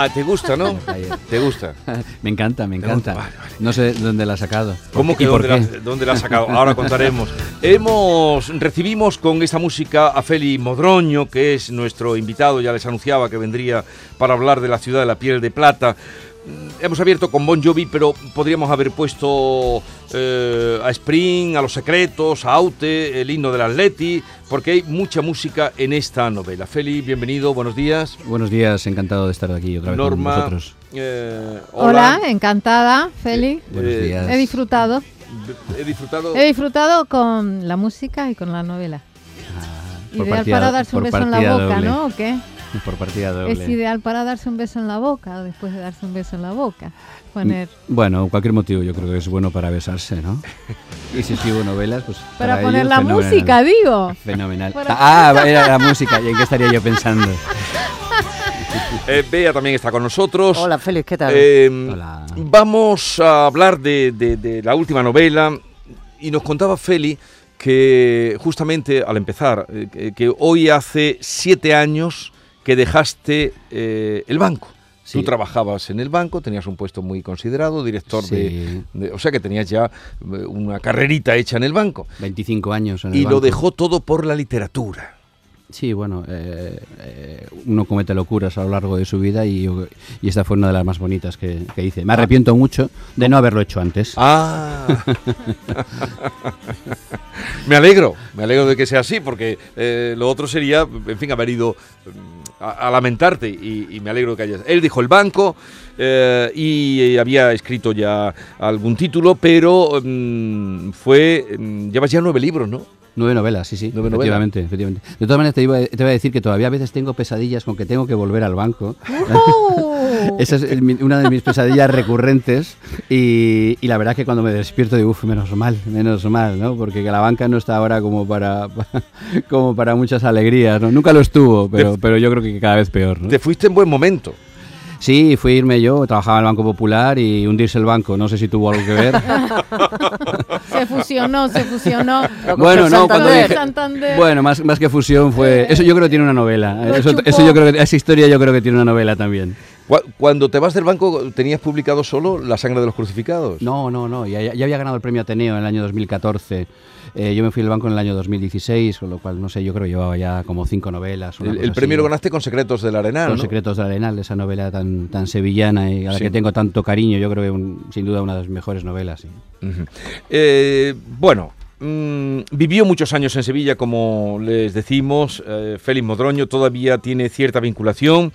Ah, te gusta, ¿no? ¿Te gusta? me encanta, me encanta. No sé dónde la ha sacado. ¿Cómo que dónde, la, dónde la ha sacado? Ahora contaremos. Hemos recibimos con esta música a Feli Modroño, que es nuestro invitado, ya les anunciaba que vendría para hablar de la ciudad de la piel de plata. Mm, hemos abierto con Bon Jovi, pero podríamos haber puesto eh, a Spring, a Los Secretos, a Aute, el himno del Atleti, porque hay mucha música en esta novela. Feli, bienvenido, buenos días. Buenos días, encantado de estar aquí otra vez Norma, con vosotros. Eh, hola. encantada, Feli. Eh, buenos días. He disfrutado. He disfrutado. He disfrutado con la música y con la novela. Ah, Ideal partida, para darse un beso en la boca, doble. ¿no? ¿O qué? Por partida doble. Es ideal para darse un beso en la boca o después de darse un beso en la boca. Poner... Bueno, cualquier motivo yo creo que es bueno para besarse, ¿no? y si escribo novelas, pues. Para, para poner la fenomenal. música, digo. Fenomenal. Ah, era la música. ¿Y en qué estaría yo pensando? Eh, Bea también está con nosotros. Hola, Félix, ¿qué tal? Eh, Hola. Vamos a hablar de, de, de la última novela y nos contaba Feli que justamente al empezar, eh, que, que hoy hace siete años que dejaste eh, el banco. Sí. Tú trabajabas en el banco, tenías un puesto muy considerado, director Sí. de, de- O sea que tenías ya eh, una carrerita hecha en el banco. 25 años en el Y lo dejó todo por la literatura. Sí, bueno, eh, eh, uno comete locuras a lo largo de su vida y, y esta fue una de las más bonitas que, que hice. Me arrepiento mucho de no haberlo hecho antes. Ah. me alegro, me alegro de que sea así, porque eh, lo otro sería, en fin, haber ido mm, a, a lamentarte y, y me alegro que hayas. Él dijo el banco eh, y había escrito ya algún título, pero mm, fue, mm, llevas ya nueve libros, ¿no? Nueve novelas, sí, sí, Nueve efectivamente, efectivamente. De todas maneras, te iba, te iba a decir que todavía a veces tengo pesadillas con que tengo que volver al banco. ¡Oh! Esa es el- mi- una de mis pesadillas recurrentes y, y la verdad que cuando me despierto digo, uff, menos mal, menos mal, ¿no? Porque que la banca no está ahora como para, como para muchas alegrías, ¿no? Nunca lo estuvo, pero, pero yo creo que cada vez peor, ¿no? Te fuiste en buen momento. Sí, fui a irme yo, trabajaba en el Banco Popular y hundirse el banco, no sé si tuvo algo que ver. Se fusionó, se fusionó. bueno, no, cuando dije, bueno, más, más que fusión fue, eso yo creo que tiene una novela, eso, eso yo creo que, esa historia yo creo que tiene una novela también. Cu- Cuando te vas del banco, ¿tenías publicado solo La sangre de los crucificados? No, no, no, ya, ya había ganado el premio Ateneo en el año 2014. Eh, yo me fui al banco en el año 2016, con lo cual, no sé, yo creo que llevaba ya como cinco novelas. una El, cosa el premio así. lo ganaste con Secretos del Arenal, Con ¿no? Secretos del Arenal, esa novela tan, tan sevillana y a la Sí. que tengo tanto cariño. Yo creo que un- sin duda una de las mejores novelas. sí. Ujú. Eh, bueno, mm, vivió muchos años en Sevilla, como les decimos. eh, Félix Modroño todavía tiene cierta vinculación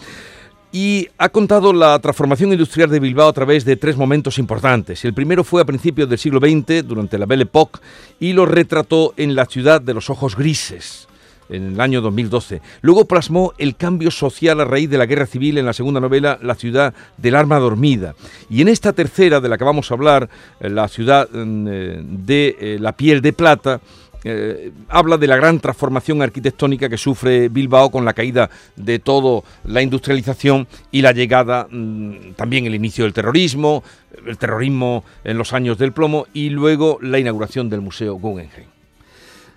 y ha contado la transformación industrial de Bilbao a través de tres momentos importantes. El primero fue a principios del siglo XX, durante la Belle Époque, y lo retrató en la ciudad de los ojos grises en el año 2012. Luego plasmó el cambio social a raíz de la guerra civil en la segunda novela, La ciudad del arma dormida. Y en esta tercera, de la que vamos a hablar, eh, La ciudad mm, eh, de eh, la piel de plata, eh, habla de la gran transformación arquitectónica que sufre Bilbao con la caída de todo la industrialización y la llegada, mm, también el inicio del terrorismo, el terrorismo en los años del plomo y luego la inauguración del Museo Guggenheim.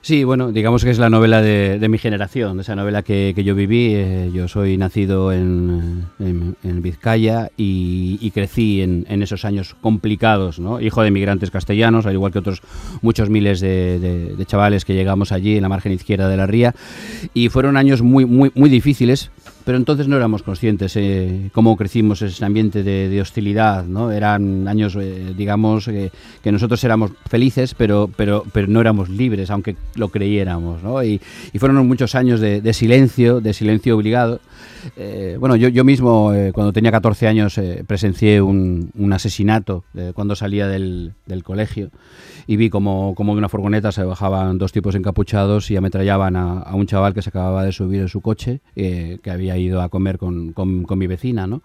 Sí, bueno, digamos que es la novela de, de mi generación, esa novela que, que yo viví. eh, yo soy nacido en, en- Vizcaya y, y crecí en, en esos años complicados, ¿no? Hijo de migrantes castellanos, al igual que otros muchos miles de, de- de chavales que llegamos allí en la margen izquierda de la ría. Y fueron años muy, muy, muy difíciles pero entonces no éramos conscientes eh, cómo crecimos ese ambiente de, hostilidad, ¿no? Eran años, eh, digamos, que nosotros éramos felices, pero, pero, pero no éramos libres, aunque lo creyéramos, ¿no? Y, fueron muchos años de, silencio, de silencio obligado. Eh, bueno, yo, yo mismo, cuando tenía 14 años, presencié un, un asesinato cuando salía del, del colegio y vi como, como de una furgoneta se bajaban dos tipos encapuchados y ametrallaban a, un chaval que se acababa de subir en su coche, eh, que había ido a comer con, con, mi vecina, ¿no?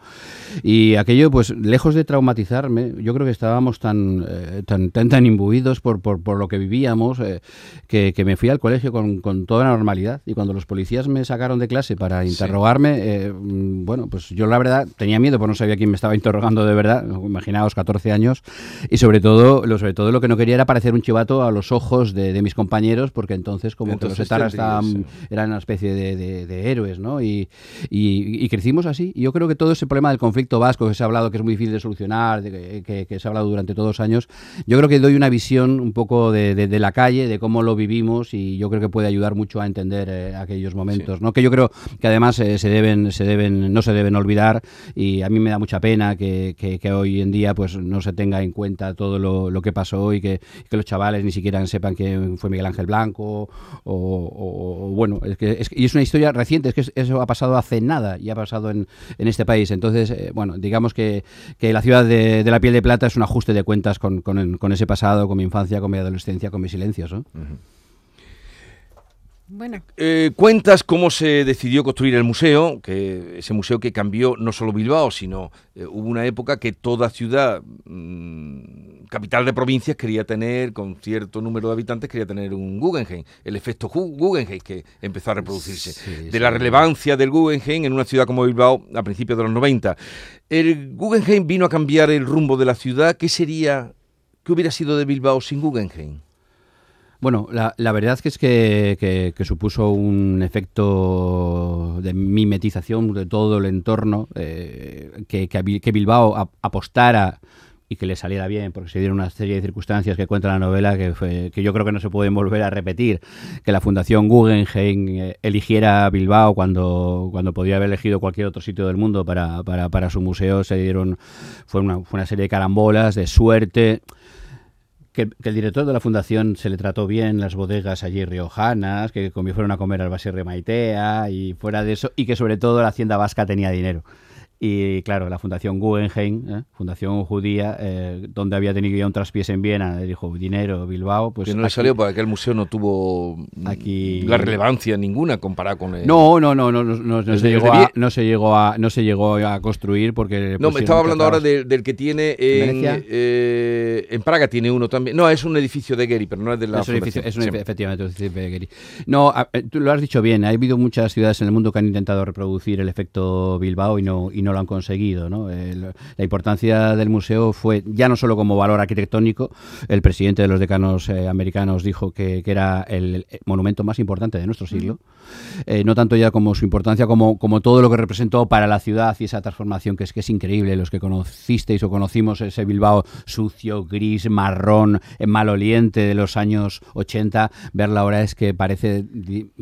Y aquello, pues, lejos de traumatizarme, yo creo que estábamos tan, eh, tan, tan, imbuidos por, por, por, lo que vivíamos eh, que, que, me fui al colegio con, con, toda la normalidad. Y cuando los policías me sacaron de clase para interrogarme, mm, bueno, pues yo la verdad tenía miedo, porque no sabía quién me estaba interrogando de verdad, imaginaos 14 años, y sobre todo, lo, sobre todo lo que no quería era parecer un chivato a los ojos de, mis compañeros, porque entonces como que los etaras eran una especie de, héroes, ¿no? Y, y, crecimos así. Y yo creo que todo ese problema del conflicto vasco que se ha hablado que es muy difícil de solucionar, de, que, se ha hablado durante todos los años, yo creo que doy una visión un poco de, la calle, de cómo lo vivimos y yo creo que puede ayudar mucho a entender eh, aquellos momentos, ¿no? Que yo creo que además eh, se deben, se deben, no se deben olvidar y a mí me da mucha pena que, que, hoy en día pues no se tenga en cuenta todo lo, lo que pasó y que, que los chavales ni siquiera sepan que fue Miguel Ángel Blanco o, bueno, es que, y es una historia reciente, es que eso ha pasado hace nada y ha pasado en, en este país. Entonces, eh, bueno, digamos que, la ciudad de, la piel de plata es un ajuste de cuentas con, con, ese pasado, con mi infancia, con mi adolescencia, con mis silencios. Bueno. Eh, cuentas cómo se decidió construir el museo, que ese museo que cambió no solo Bilbao, sino eh, hubo una época que toda ciudad, mm, capital de provincias, quería tener, con cierto número de habitantes, quería tener un Guggenheim, el efecto Guggenheim que empezó a reproducirse, de la relevancia del Guggenheim en una ciudad como Bilbao a principios de los 90. El Guggenheim vino a cambiar el rumbo de la ciudad, ¿qué sería, qué hubiera sido de Bilbao sin Guggenheim? Bueno, la, la, verdad es que, que, que, supuso un efecto de mimetización de todo el entorno, eh, que, que, Bilbao apostara y que le saliera bien, porque se dieron una serie de circunstancias que cuenta la novela que, fue, que yo creo que no se pueden volver a repetir, que la Fundación Guggenheim eh, eligiera Bilbao cuando, cuando podía haber elegido cualquier otro sitio del mundo para, para, para su museo, se dieron, fue una, fue una serie de carambolas, de suerte que, el director de la fundación se le trató bien las bodegas allí riojanas, que fueron a comer al Baserre Maitea y fuera de eso, y que sobre todo la hacienda vasca tenía dinero. Y claro, la Fundación Guggenheim, ¿eh? Fundación Judía, eh, donde había tenido ya un traspiés en Viena, dijo dinero, Bilbao. Pues que no le salió porque aquel museo no tuvo aquí... la relevancia ninguna comparada con el... No, no, no, no, no, no, se, llegó a, no se llegó a no se llegó a construir porque... No, me estaba hablando ahora del que tiene en, eh, en Praga, tiene uno también. No, es un edificio de Geri, pero no es de la es un edificio, es un, Efectivamente, un edificio de Geri. No, tú lo has dicho bien, ha habido muchas ciudades en el mundo que han intentado reproducir el efecto Bilbao y no, y no lo han conseguido. ¿no? la importancia del museo fue ya no solo como valor arquitectónico, el presidente de los decanos eh, americanos dijo que, era el, monumento más importante de nuestro siglo, eh, no tanto ya como su importancia, como, como todo lo que representó para la ciudad y esa transformación que es, que es increíble. Los que conocisteis o conocimos ese Bilbao sucio, gris, marrón, maloliente de los años 80, verla ahora es que parece,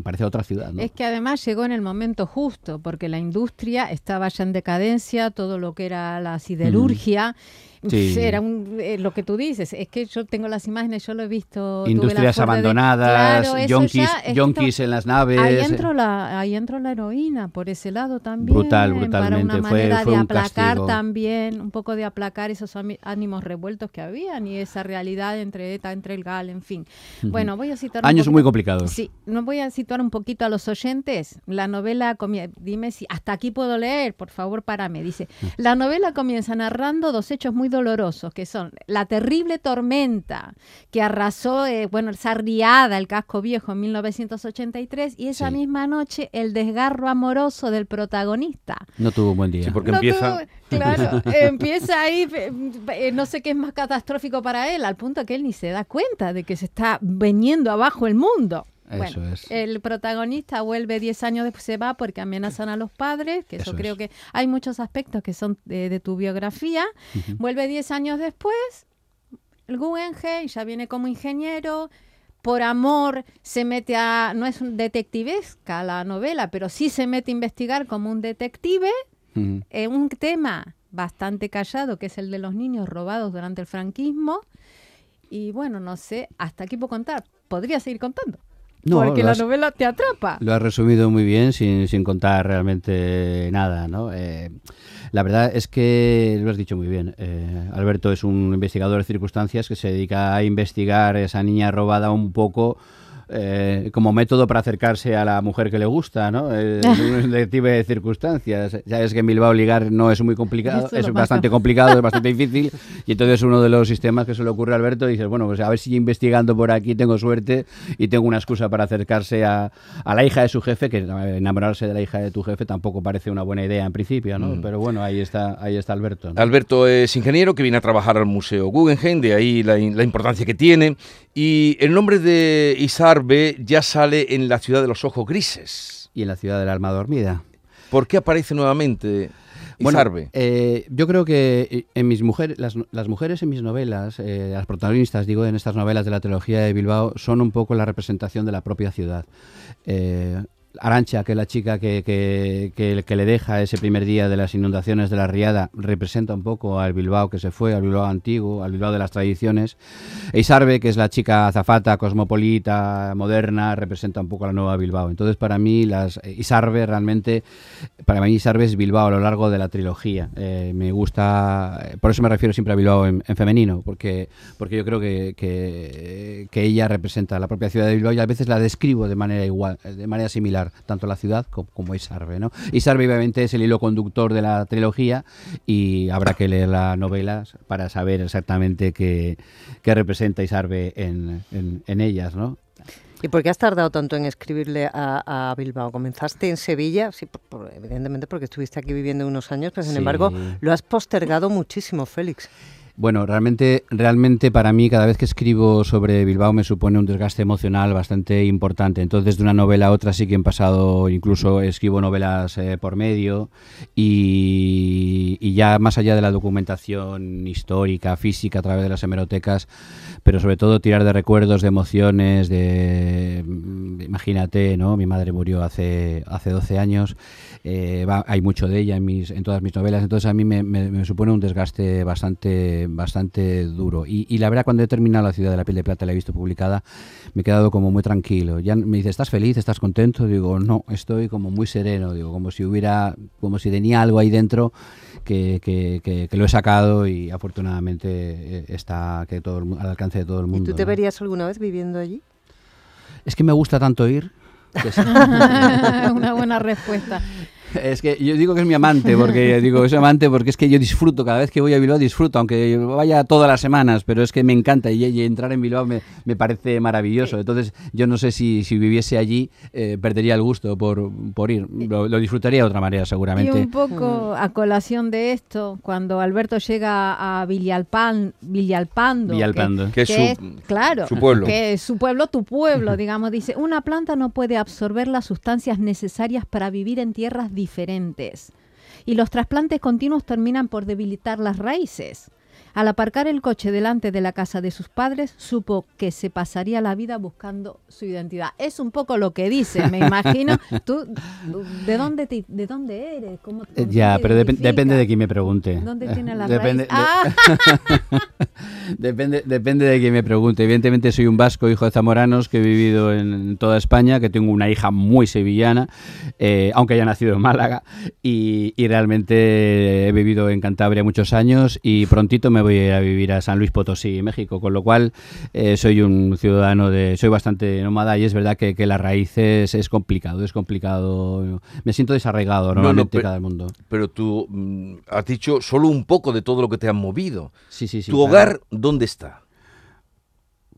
parece otra ciudad. Es que además llegó en el momento justo, porque la industria estaba ya en decadencia, todo lo que era la siderurgia. Era eh, lo que tú dices, es que yo tengo las imágenes, yo lo he visto. Industrias abandonadas, yonkis, en las naves. Ahí entró, la, ahí entró la heroína, por ese lado también. Brutal, brutalmente. Para una manera de aplacar también, un poco de aplacar esos ánimos revueltos que habían y esa realidad entre ETA, entre el GAL, en fin. Bueno, voy a citar. Años muy complicados. Sí, no voy a situar un poquito a los oyentes. La novela, dime si hasta aquí puedo leer, por favor, párame. Dice: mm. La novela comienza narrando dos hechos muy dolorosos, que son la terrible tormenta que arrasó, eh, bueno, esa riada, el casco viejo en 1983, y esa misma noche el desgarro amoroso del protagonista. No tuvo un buen día. Sí, porque empieza... claro, empieza ahí, eh, no sé qué es más catastrófico para él, al punto que él ni se da cuenta de que se está veniendo abajo el mundo. Eso es. El protagonista vuelve 10 años después, se va porque amenazan a los padres, que eso, creo que hay muchos aspectos que son de, tu biografía. Vuelve 10 años después, el Guggenheim ya viene como ingeniero, por amor se mete a, no es un detectivesca la novela, pero sí se mete a investigar como un detective Ujú. en un tema bastante callado, que es el de los niños robados durante el franquismo. Y bueno, no sé, hasta aquí puedo contar. Podría seguir contando. No, porque lo la has- novela te atrapa. Lo has resumido muy bien sin, sin contar realmente nada, ¿no? Eh, la verdad es que lo has dicho muy bien. Eh, Alberto es un investigador de circunstancias que se dedica a investigar esa niña robada un poco eh, como método para acercarse a la mujer que le gusta, ¿no? Eh, Es un detective de circunstancias. Sabes que en Bilbao ligar no es muy complicado, Eso es es bastante más- complicado, es bastante difícil. Y entonces uno de los sistemas que se le ocurre a Alberto dices, bueno, pues a ver si investigando por aquí tengo suerte y tengo una excusa para acercarse a, a la hija de su jefe, que enamorarse de la hija de tu jefe tampoco parece una buena idea en principio, ¿no? Pero bueno, ahí está, ahí está Alberto. ¿no? Alberto es ingeniero que viene a trabajar al Museo Guggenheim, de ahí la, la importancia que tiene. Y el nombre de Isarbe ya sale en la ciudad de los ojos grises. Y en la ciudad del alma dormida. ¿Por qué aparece nuevamente Bueno, Isarbe? eh, yo creo que eh, en mis mujeres, las, las mujeres en mis novelas, eh, las protagonistas, digo, en estas novelas de la trilogía de Bilbao, son un poco la representación de la propia ciudad. Eh, Arancha, que es la chica que, que, que- le deja ese primer día de las inundaciones de la Riada, representa un poco al Bilbao que se fue, al Bilbao antiguo, al Bilbao de las tradiciones. E Isarbe, que es la chica azafata, cosmopolita, moderna, representa un poco a la nueva Bilbao. Entonces, para mí, las eh, Isarbe realmente, para mí Isarbe es Bilbao a lo largo de la trilogía. Eh, me gusta, eh, por eso me refiero siempre a Bilbao en, en femenino, porque, porque yo creo que, que, ella representa la propia ciudad de Bilbao y a veces la describo de manera igual, de manera similar, tanto la ciudad como, como Isarbe. ¿no? Isarbe obviamente es el hilo conductor de la trilogía y habrá que leer las novelas para saber exactamente qué, qué representa Isarbe en, en, en ellas, ¿no? ¿Y por qué has tardado tanto en escribirle a, a Bilbao? ¿Comenzaste en Sevilla? Sí, por- por- evidentemente porque estuviste aquí viviendo unos años, pero sin Sí. embargo lo has postergado muchísimo, Félix. Bueno, realmente, realmente para mí cada vez que escribo sobre Bilbao me supone un desgaste emocional bastante importante. Entonces de una novela a otra sí que han pasado, incluso escribo novelas eh, por medio y, y ya más allá de la documentación histórica, física a través de las hemerotecas, pero sobre todo tirar de recuerdos, de emociones, de mm, imagínate, ¿no? Mi madre murió hace hace 12 años, eh, va- hay mucho de ella en mis en todas mis novelas, entonces a mí me, me- me supone un desgaste bastante bastante duro y, y la verdad cuando he terminado la ciudad de la piel de plata la he visto publicada me he quedado como muy tranquilo. Ya me dice ¿estás feliz? ¿estás contento? Digo no, estoy como muy sereno, digo como si hubiera como si tenía algo ahí dentro que, que- que- que lo he sacado y afortunadamente eh, está que todo el al alcance de todo el ¿Y mundo. tú te ¿no? verías alguna vez viviendo allí? Es que me gusta tanto ir. que sí. Una buena respuesta. Es que yo digo que es mi amante, porque digo es mi amante porque es que yo disfruto, cada vez que voy a Bilbao disfruto, aunque vaya todas las semanas, pero es que me encanta y, y entrar en Bilbao me, me parece maravilloso. Entonces yo no sé si, si viviese allí eh, perdería el gusto por, por ir. Lo, lo disfrutaría de otra manera Y seguramente. un poco a colación de esto, cuando Alberto llega a Villalpan, Villalpando, que- Villalpando. Que es que su- es- claro, su pueblo. que es su pueblo, tu pueblo, digamos, dice, una planta no puede absorber las sustancias necesarias para vivir en tierras diferentes. Y los trasplantes continuos terminan por debilitar las raíces. Al aparcar el coche delante de la casa de sus padres, supo que se pasaría la vida buscando su identidad. Es un poco lo que dice, me imagino. ¿Tú de dónde te- de dónde eres? ¿Cómo, Eh, Ya, te pero depende de quién me pregunte. ¿Dónde tiene la Depende- raíz? de- Ah, Depende, depende de quien me pregunte. Evidentemente soy un vasco, hijo de zamoranos, que he vivido en toda España, que tengo una hija muy sevillana, eh, aunque haya nacido en Málaga, y, y realmente he vivido en Cantabria muchos años y prontito me voy a ir a vivir a San Luis Potosí, México, con lo cual eh, soy un ciudadano de... soy bastante nómada y es verdad que, que las raíces es complicado, es complicado. Me siento desarraigado no, normalmente pe- cada mundo. Pero tú mm, has dicho solo un poco de todo lo que te han movido. Sí, sí, sí. ¿Tu claro. hogar dónde está?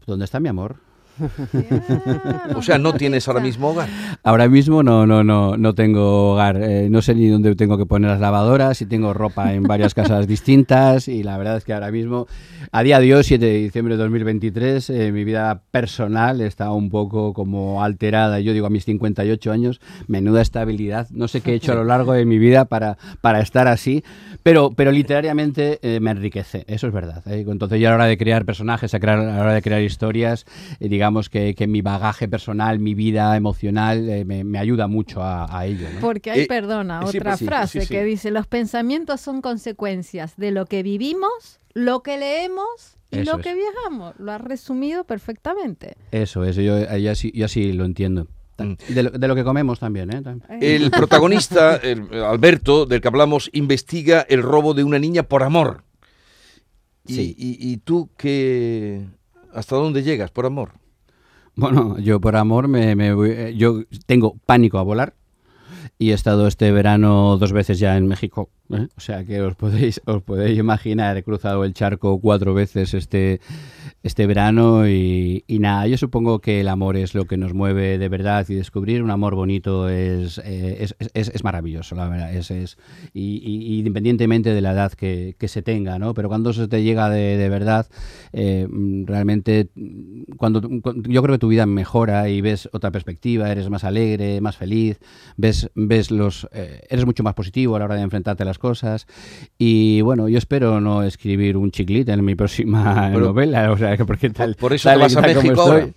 ¿Dónde está mi amor? O sea, no tienes ahora mismo hogar. Ahora mismo no, no, no, no tengo hogar. Eh, no sé ni dónde tengo que poner las lavadoras y tengo ropa en varias casas distintas y la verdad es que ahora mismo, a día de hoy, 7 de diciembre de 2023, eh, mi vida personal está un poco como alterada. Yo digo a mis 58 años, menuda estabilidad. No sé qué he hecho a lo largo de mi vida para, para estar así, pero, pero literariamente eh, me enriquece. Eso es verdad. ¿eh? Entonces yo a la hora de crear personajes, a, a la hora de crear historias, digamos digamos que, que mi bagaje personal, mi vida emocional, eh, me, me ayuda mucho a, a ello. ¿no? Porque hay, Eh, perdona, sí, otra pues frase sí, sí. que dice, los pensamientos son consecuencias de lo que vivimos, lo que leemos y Eso lo es. que viajamos. Lo has resumido perfectamente. Eso es, yo, yo, así, yo así lo entiendo. Mm. De, lo, de lo que comemos también, ¿eh? Tam- El protagonista, el- Alberto, del que hablamos, investiga el robo de una niña por amor. Y, Sí. y- y tú qué... ¿Hasta dónde llegas por amor? Bueno, yo por amor me, me voy- eh, yo tengo pánico a volar y he estado este verano dos veces ya en México. ¿Eh? O sea que os podéis, os podéis imaginar, he cruzado el charco cuatro veces este, este verano y, nada, yo supongo que el amor es lo que nos mueve de verdad y descubrir un amor bonito es, eh, es, es- maravilloso, la verdad. Es, es, y, independientemente de la edad que, que se tenga, ¿no? Pero cuando se te llega de, de verdad, eh, realmente, cuando, cu- yo creo que tu vida mejora y ves otra perspectiva, eres más alegre, más feliz, ves, ves los, eh, eres mucho más positivo a la hora de enfrentarte a las cosas. Y bueno, yo espero no escribir un chiclite en mi próxima Pero- novela, o sea, que porque tal, Por eso tal te vas a México ahora.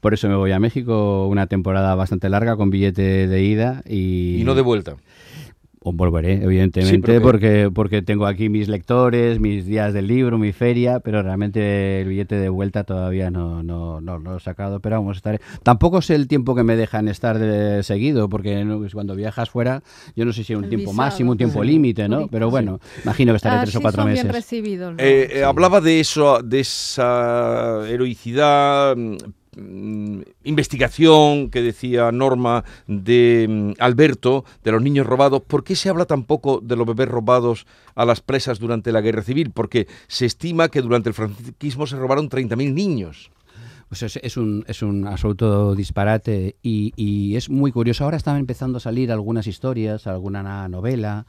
Por eso me voy a México, una temporada bastante larga con billete de ida y, Y no de vuelta. Volveré, evidentemente, Sí, porque, porque tengo aquí mis lectores, mis días del libro, mi feria, pero realmente el billete de vuelta todavía no, no, no lo he sacado, pero vamos, estaré. Tampoco sé el tiempo que me dejan estar de seguido, porque pues cuando viajas fuera, yo no sé si hay un El tiempo visado, máximo, un tiempo sí. límite, ¿no? Pero sí. bueno, imagino que estaré Ah, tres o cuatro meses. bien Eh, eh, Hablaba de eso, de esa heroicidad, mm, investigación que decía Norma de mm, Alberto, de los niños robados. ¿Por qué se habla tan poco de los bebés robados a las presas durante la guerra civil? Porque se estima que durante el franquismo se robaron 30.000 niños. Pues es, es un, es un absoluto disparate y, y es muy curioso. Ahora están empezando a salir algunas historias, alguna na- novela.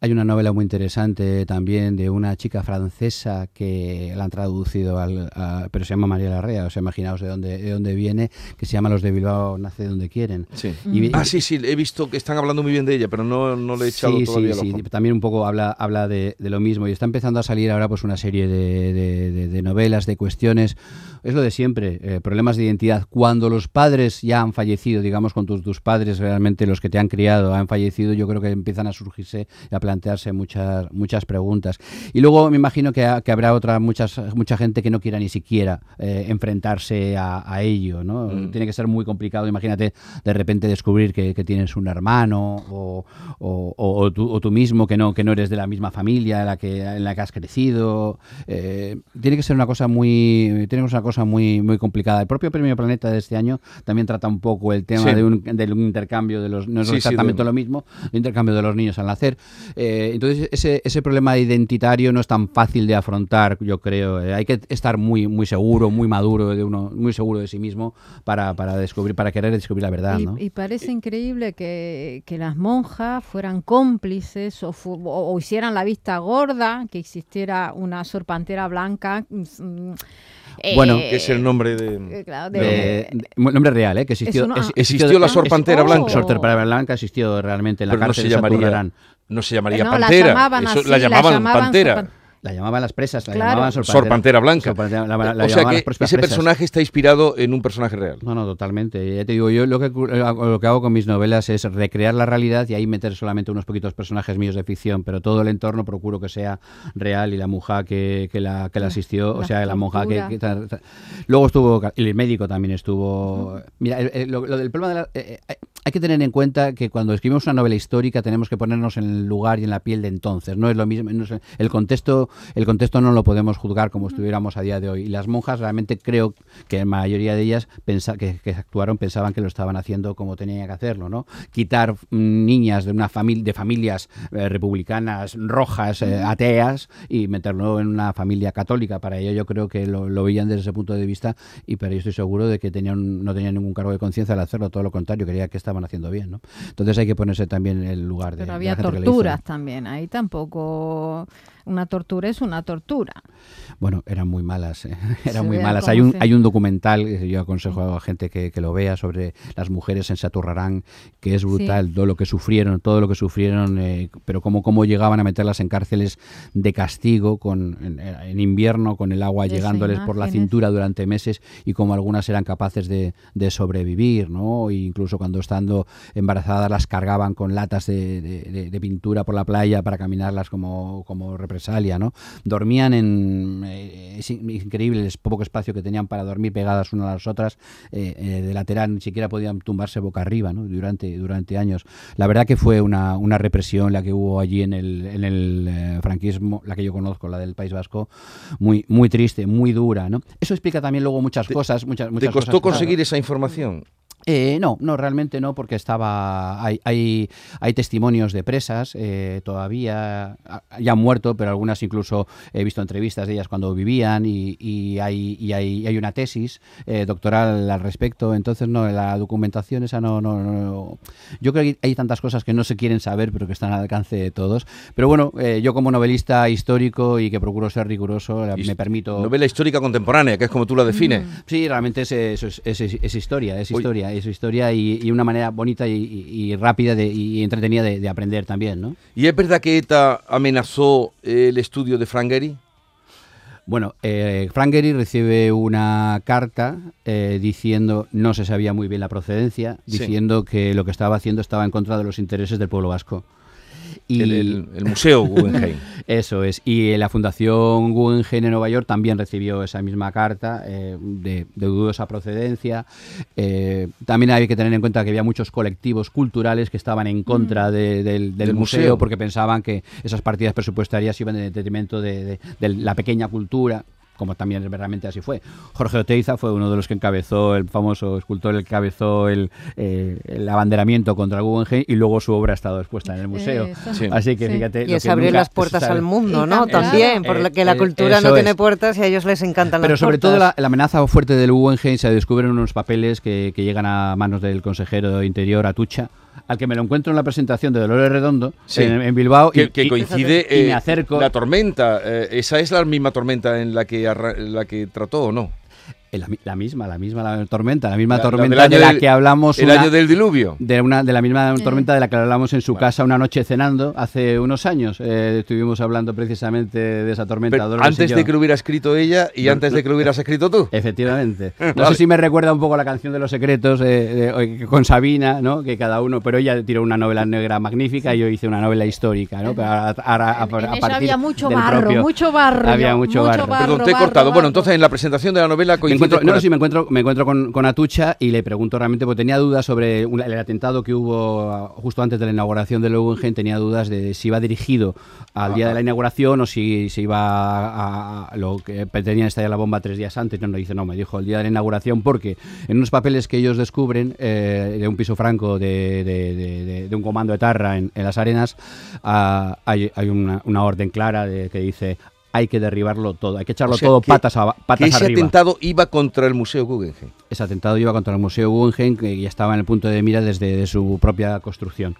Hay una novela muy interesante también de una chica francesa que la han traducido, al, a- pero se llama María Larrea, o sea, imaginaos de dónde, de dónde viene, que se llama Los de Bilbao nace donde quieren. Sí. Y- Ah, sí, sí, he visto que están hablando muy bien de ella, pero no, no le he echado sí, todavía sí, el sí, también un poco habla, habla de, de lo mismo y está empezando a salir ahora pues una serie de, de- de- de novelas, de cuestiones, es lo de siempre, eh, problemas de identidad. Cuando los padres ya han fallecido, digamos, con tus, tus padres realmente los que te han criado han fallecido, yo creo que empiezan a surgirse y a plantearse muchas, muchas preguntas. Y luego me imagino que, ha- que habrá otra muchas, mucha gente que no quiera ni siquiera eh, enfrentarse a, a ello, ¿no? Mm. Tiene que ser muy complicado, imagínate de repente descubrir que, que tienes un hermano o, o, o- o tú, o tú mismo que no, que no eres de la misma familia en la que, en la que has crecido. Eh, tiene que ser una cosa muy, tiene que ser una cosa muy, muy complicada. El propio Premio Planeta de este año también trata un poco el tema Sí. de un, del intercambio de los, no es Sí, sí, exactamente de- lo mismo, el intercambio de los niños al nacer. Eh, entonces ese, ese problema identitario no es tan fácil de afrontar, yo creo. Eh, hay que estar muy, muy seguro, muy maduro de uno, muy seguro de sí mismo para, para descubrir, para querer descubrir la verdad, Y, ¿no? y parece increíble que, que las monjas fueran cómplices o, fu- o- o hicieran la vista gorda, que existiera una sorpantera blanca. mm, Bueno, eh, Que es el nombre de... eh, claro, De, de- de- nombre real, ¿eh? que existió, una- es- Existió la Ah, sorpantera blanca. Sorpantera blanca existió realmente en la Pero no cárcel se llamaría. No se llamaría no, la pantera. llamaban eso- así, la llamaban llamaban pantera. La llamaban las presas, la Claro. llamaban Sorpantera, sorpantera, blanca. La- la- la o sea llamaban que ese presas. personaje está inspirado en un personaje real. No, no, totalmente. Ya te digo, yo lo que, cu- lo que hago con mis novelas es recrear la realidad y ahí meter solamente unos poquitos personajes míos de ficción, pero todo el entorno procuro que sea real y la monja que, que la, que la asistió, o sea, la monja que... tortura. que ta- ta- Luego estuvo, el médico también estuvo... Mira, el- el- lo, lo del problema de la... eh, eh, hay que tener en cuenta que cuando escribimos una novela histórica tenemos que ponernos en el lugar y en la piel de entonces. No es lo mismo, no es- el contexto, el contexto no lo podemos juzgar como estuviéramos a día de hoy. Y las monjas realmente creo que la mayoría de ellas pensa, que, que actuaron pensaban que lo estaban haciendo como tenían que hacerlo, ¿no? Quitar mm, niñas de una familia de familias eh, republicanas rojas eh, ateas y meterlo en una familia católica. Para ello yo creo que lo, lo veían desde ese punto de vista y pero yo estoy seguro de que tenían no tenían ningún cargo de conciencia al hacerlo, todo lo contrario, quería que esta estaban haciendo bien, ¿no? Entonces hay que ponerse también en el lugar de Pero de había la gente que le hizo. torturas también, ahí tampoco... Una tortura es una tortura. Bueno, eran muy malas, eh, Se eran muy malas. Hay un, se- hay un documental que yo aconsejo a gente que, que lo vea sobre las mujeres en Saturrarán, que es brutal, todo lo que sufrieron, todo lo que sufrieron, eh, pero cómo, cómo llegaban a meterlas en cárceles de castigo con, en, en invierno, con el agua Esa llegándoles por la cintura durante meses y cómo algunas eran capaces de, de sobrevivir, ¿no? E incluso cuando estando embarazadas las cargaban con latas de- de pintura por la playa para caminarlas como, como represalia, ¿no? Dormían en... eh, es in- increíble el poco espacio que tenían para dormir pegadas unas a las otras, eh, eh, de lateral, ni siquiera podían tumbarse boca arriba, ¿no? Durante, durante años. La verdad que fue una, una represión la que hubo allí en el, en el franquismo, la que yo conozco, la del País Vasco, muy, muy triste, muy dura, ¿no? Eso explica también luego muchas Te- cosas, muchas, ¿Te muchas costó cosas, conseguir claro. esa información? Eh, no, no, realmente no, porque estaba. Hay, hay, hay testimonios de presas eh, todavía, ya han muerto, pero algunas incluso he visto entrevistas de ellas cuando vivían y, y hay, y hay, hay una tesis eh, doctoral al respecto. Entonces, no, la documentación esa no, no, no- Yo creo que hay tantas cosas que no se quieren saber, pero que están al alcance de todos. Pero bueno, eh, yo como novelista histórico y que procuro ser riguroso, His- me permito. Novela histórica contemporánea, que es como tú la defines. Sí, realmente es, es, es- es- es historia, es Oye. historia, es historia y, y una manera bonita y, rápida de- y entretenida de, de aprender también, ¿no? ¿Y es verdad que ETA amenazó el estudio de Frank Gehry? Bueno, eh, Frank Gehry recibe una carta eh, diciendo, no se sabía muy bien la procedencia, Sí. diciendo que lo que estaba haciendo estaba en contra de los intereses del pueblo vasco. Y El, el- el Museo Guggenheim. Eso es. Y la Fundación Guggenheim en Nueva York también recibió esa misma carta eh, de, de dudosa procedencia. Eh, también hay que tener en cuenta que había muchos colectivos culturales que estaban en contra de- del, del Del museo, museo. porque pensaban que esas partidas presupuestarias iban en detrimento de, de- de la pequeña cultura como también realmente así fue. Jorge Oteiza fue uno de los que encabezó, el famoso escultor, el que encabezó el, eh, el abanderamiento contra el Guggenheim y luego su obra ha estado expuesta en el museo. Sí. Así que Sí. fíjate. Y lo es que abrir nunca las puertas al mundo, ¿no? tam- También, claro. por lo que Eh, la eh, cultura no tiene es. puertas y a ellos les encantan Pero las sobre todo la amenaza fuerte del Guggenheim se descubren unos papeles que, que llegan a manos del consejero de Interior, Atucha, al que me lo encuentro en la presentación de Dolores Redondo Sí. en, en Bilbao. Que, y- que y- coincide y me eh, acerco. la tormenta. eh, esa es la misma tormenta en la que, arra- la que trató, ¿o no? Eh, la, la misma, la misma la tormenta, la misma La- tormenta año de la del- que hablamos. El una- año del diluvio. de una de la misma tormenta de la que hablamos en su Vale. casa una noche cenando hace unos años. Eh, estuvimos hablando precisamente de esa tormenta. Pero antes de que lo hubiera escrito ella y No, antes de que lo hubieras escrito tú. Efectivamente. No Vale. sé si me recuerda un poco a la canción de los secretos eh, de- con Sabina, ¿no? Que cada uno, pero ella tiró una novela negra magnífica y yo hice una novela histórica, ¿no? Pero ahora- ahora- a, a ella partir había mucho barro, propio- mucho barro. Había yo- mucho barro. Perdón, te he barro, cortado. barro. Bueno, entonces en la presentación de la novela Me coincide encuentro, no, sí, me encuentro, me encuentro con, con Atucha y le pregunto realmente, porque tenía dudas sobre un- el atentado que hubo justo antes de la inauguración del Guggenheim, tenía dudas de si iba dirigido al día de la inauguración o si se iba a, a lo que pretendían estallar la bomba tres días antes. No, no, dice, no, me dijo el día de la inauguración porque en unos papeles que ellos descubren eh, de un piso franco de, de- de- de- de un comando de Tarra en, en las arenas, ah, hay, hay una, una orden clara que dice hay que derribarlo todo, hay que echarlo O sea, todo que- patas, a, que patas ese arriba. atentado iba contra el Museo Guggenheim. Ese atentado iba contra el Museo Guggenheim, que ya estaba en el punto de mira desde de su propia construcción.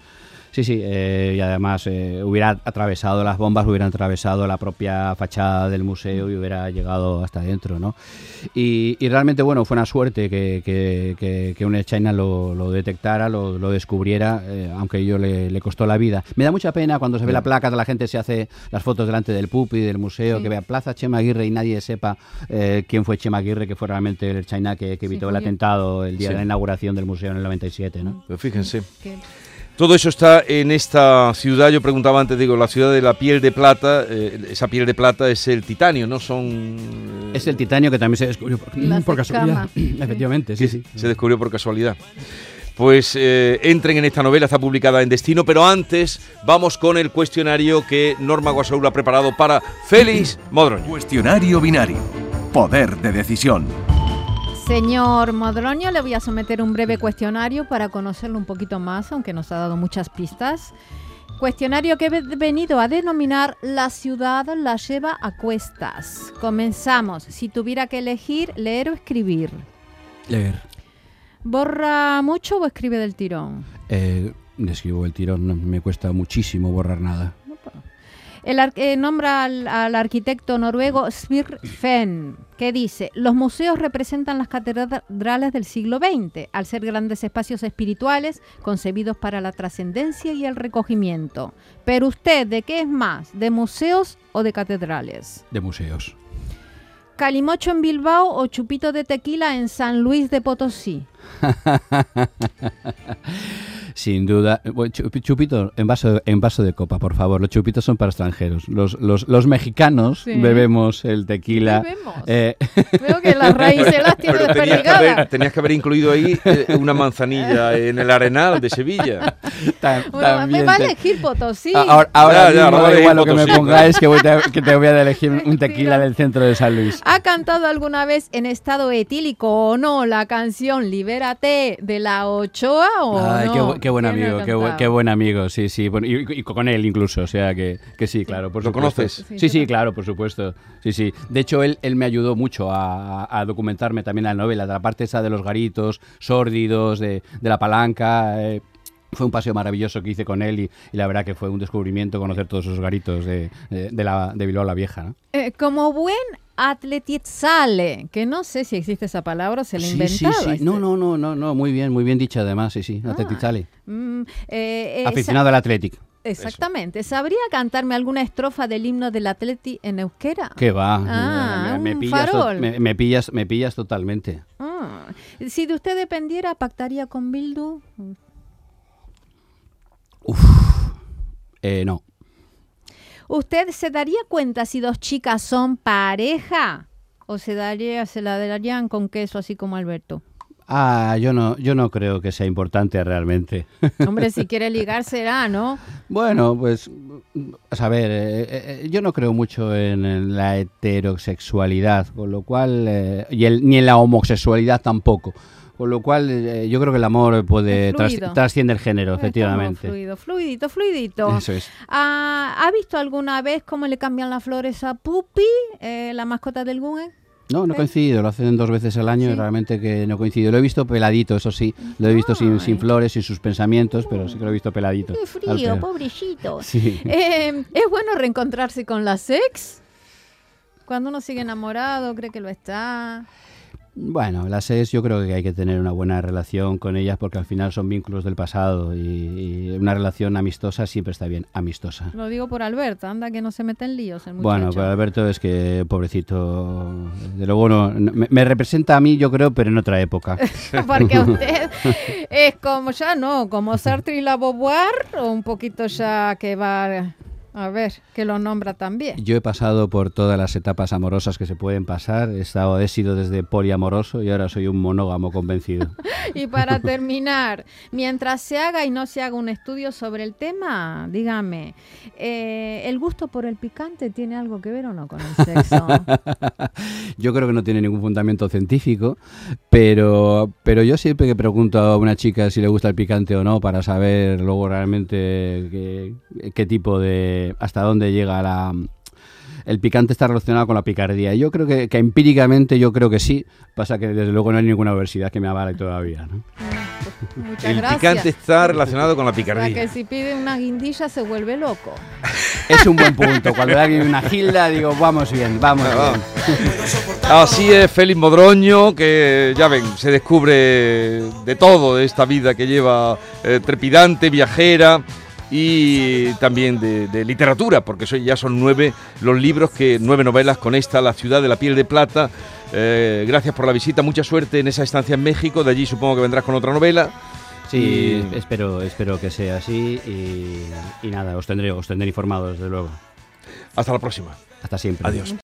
Sí, sí, eh, y además eh, hubiera atravesado las bombas, hubieran atravesado la propia fachada del museo y hubiera llegado hasta adentro, ¿no? Y, y realmente, bueno, fue una suerte que, que, que, que UNED China lo, lo detectara, lo, lo descubriera, eh, aunque ello le, le costó la vida. Me da mucha pena cuando se ve la placa, la gente se hace las fotos delante del pupi, del museo, Sí. que vea Plaza Chema Aguirre y nadie sepa eh, quién fue Chema Aguirre, que fue realmente el China que, que Sí, evitó el atentado el día Sí. de la inauguración del museo en el 97, ¿no? Pero fíjense. Todo eso está en esta ciudad. Yo preguntaba antes, digo, la ciudad de la piel de plata. eh, esa piel de plata es el titanio, ¿no? Son. eh, Es el titanio que también se descubrió por, por casualidad. sí. Efectivamente, sí, sí. Se descubrió por casualidad. Pues eh, entren en esta novela, está publicada en Destino, pero antes vamos con el cuestionario que Norma Guasaúl ha preparado para Félix Modroño. Cuestionario binario. Poder de decisión. Señor Modroño, le voy a someter un breve cuestionario para conocerlo un poquito más, aunque nos ha dado muchas pistas. Cuestionario que he venido a denominar La ciudad la lleva a cuestas. Comenzamos. Si tuviera que elegir, leer o escribir. Leer. ¿Borra mucho o escribe del tirón? Eh, escribo el tirón, me cuesta muchísimo borrar nada. El eh, nombra al, al arquitecto noruego Sverre Fehn, que dice, los museos representan las catedrales del siglo XX, al ser grandes espacios espirituales concebidos para la trascendencia y el recogimiento. Pero usted, ¿de qué es más? ¿De museos o de catedrales? De museos. ¿Calimocho en Bilbao o chupito de tequila en San Luis de Potosí? Sin duda. Chupito en vaso, en vaso de copa, por favor. Los chupitos son para extranjeros. Los, los, los mexicanos Sí. bebemos el tequila. Bebemos. eh, Veo que las raíces las tiene tenías que, haber, tenías que haber incluido ahí eh, una manzanilla en el Arenal de Sevilla. ta- Bueno, me va a elegir Potosí. Ah, Ahora, ahora Ya, ya, mismo ahora da elegir igual lo que me pongáis, que, voy te- que te voy a elegir un tequila del centro de San Luis. ¿Ha cantado alguna vez en estado etílico o no la canción Libérate de la Ochoa o Ay, no? qué, bu- qué buen ¿Quién la amigo, qué, bu- cantaba? qué buen amigo, sí, sí. bueno, y, y con él incluso, o sea que, que sí, claro. Por ¿Lo supuesto. conoces? Sí, Sí, claro, por supuesto. Sí, sí. De hecho, él, él me ayudó mucho a, a documentarme también la novela, de la parte esa de los garitos, sórdidos, de, de la palanca. eh, fue un paseo maravilloso que hice con él y, y la verdad que fue un descubrimiento conocer todos esos garitos de, de, de la, de Bilbao la Vieja. ¿no? Eh, como buen atletizzale, que no sé si existe esa palabra, se la Sí, inventaba. sí, sí. este. No, no, no, no, no, muy bien, muy bien dicha además, sí, sí. Ah, Atletizale. Mm, eh, eh, Aficionado al Athletic. sa- Exactamente. ¿Sabría cantarme alguna estrofa del himno del Atleti en euskera? ¿Qué va? Ah, me, pillas me- me pillas, me pillas totalmente. Ah, Si de usted dependiera, ¿pactaría con Bildu? Eh, no. ¿Usted se daría cuenta si dos chicas son pareja? ¿O se, daría, se la darían con queso así como Alberto? Ah, yo no, yo no creo que sea importante realmente. Hombre, si quiere ligar será, ¿no? bueno, pues, a saber, eh, eh, yo no creo mucho en, en la heterosexualidad, con lo cual, eh, y el- ni en la homosexualidad tampoco. Con lo cual, eh, yo creo que el amor puede tras- trasciende el género, efectivamente. Fluido, fluidito, fluidito. Eso es. Ah, ¿Ha visto alguna vez cómo le cambian las flores a Pupi, eh, la mascota del Guggen? No, no coincido, lo hacen dos veces al año y Sí. realmente que no coincido. Lo he visto peladito, eso sí, lo he visto sin, flores, sin sus pensamientos, pero sí que lo he visto peladito. ¡Qué frío, pobrecito! Sí. Eh, ¿Es bueno reencontrarse con la ex? Cuando uno sigue enamorado, cree que lo está. Bueno, las ex yo creo que hay que tener una buena relación con ellas porque al final son vínculos del pasado y, y una relación amistosa siempre está bien, amistosa. Lo digo por Alberto, anda que no se mete en líos el Bueno, pero Alberto es que, pobrecito, de luego no, no- me, me representa a mí yo creo, pero en otra época. Porque usted es como ya, ¿no? Como Sartre y la Beauvoir, o un poquito ya que va, a ver, que lo nombra también. Yo he pasado por todas las etapas amorosas que se pueden pasar, he, estado, he sido desde poliamoroso y ahora soy un monógamo convencido. Y para terminar, mientras se haga y no se haga un estudio sobre el tema, dígame, eh, ¿el gusto por el picante tiene algo que ver o no con el sexo? Yo creo que no tiene ningún fundamento científico, pero, pero yo siempre que pregunto a una chica si le gusta el picante o no para saber luego realmente qué, qué tipo de... hasta dónde llega la... El picante está relacionado con la picardía. Yo creo que, que empíricamente yo creo que sí. Pasa que desde luego no hay ninguna universidad que me avale todavía. ¿no? Muchas El gracias. picante está relacionado con la O sea, que picardía. si pide una guindilla se vuelve loco. Es un buen punto. Cuando hay una gilda digo, vamos bien, vamos Ah, bien. Así es Félix Modroño, que ya ven, se descubre de todo de esta vida que lleva eh, trepidante, viajera y también de, de literatura, porque eso ya son nueve los libros, que nueve novelas con esta, La ciudad de la piel de plata. Eh, gracias por la visita, mucha suerte en esa estancia en México, de allí supongo que vendrás con otra novela. Sí, Y- espero, espero que sea así y, y nada, os tendré, os tendré informados desde luego. Hasta la próxima. Hasta siempre. Adiós.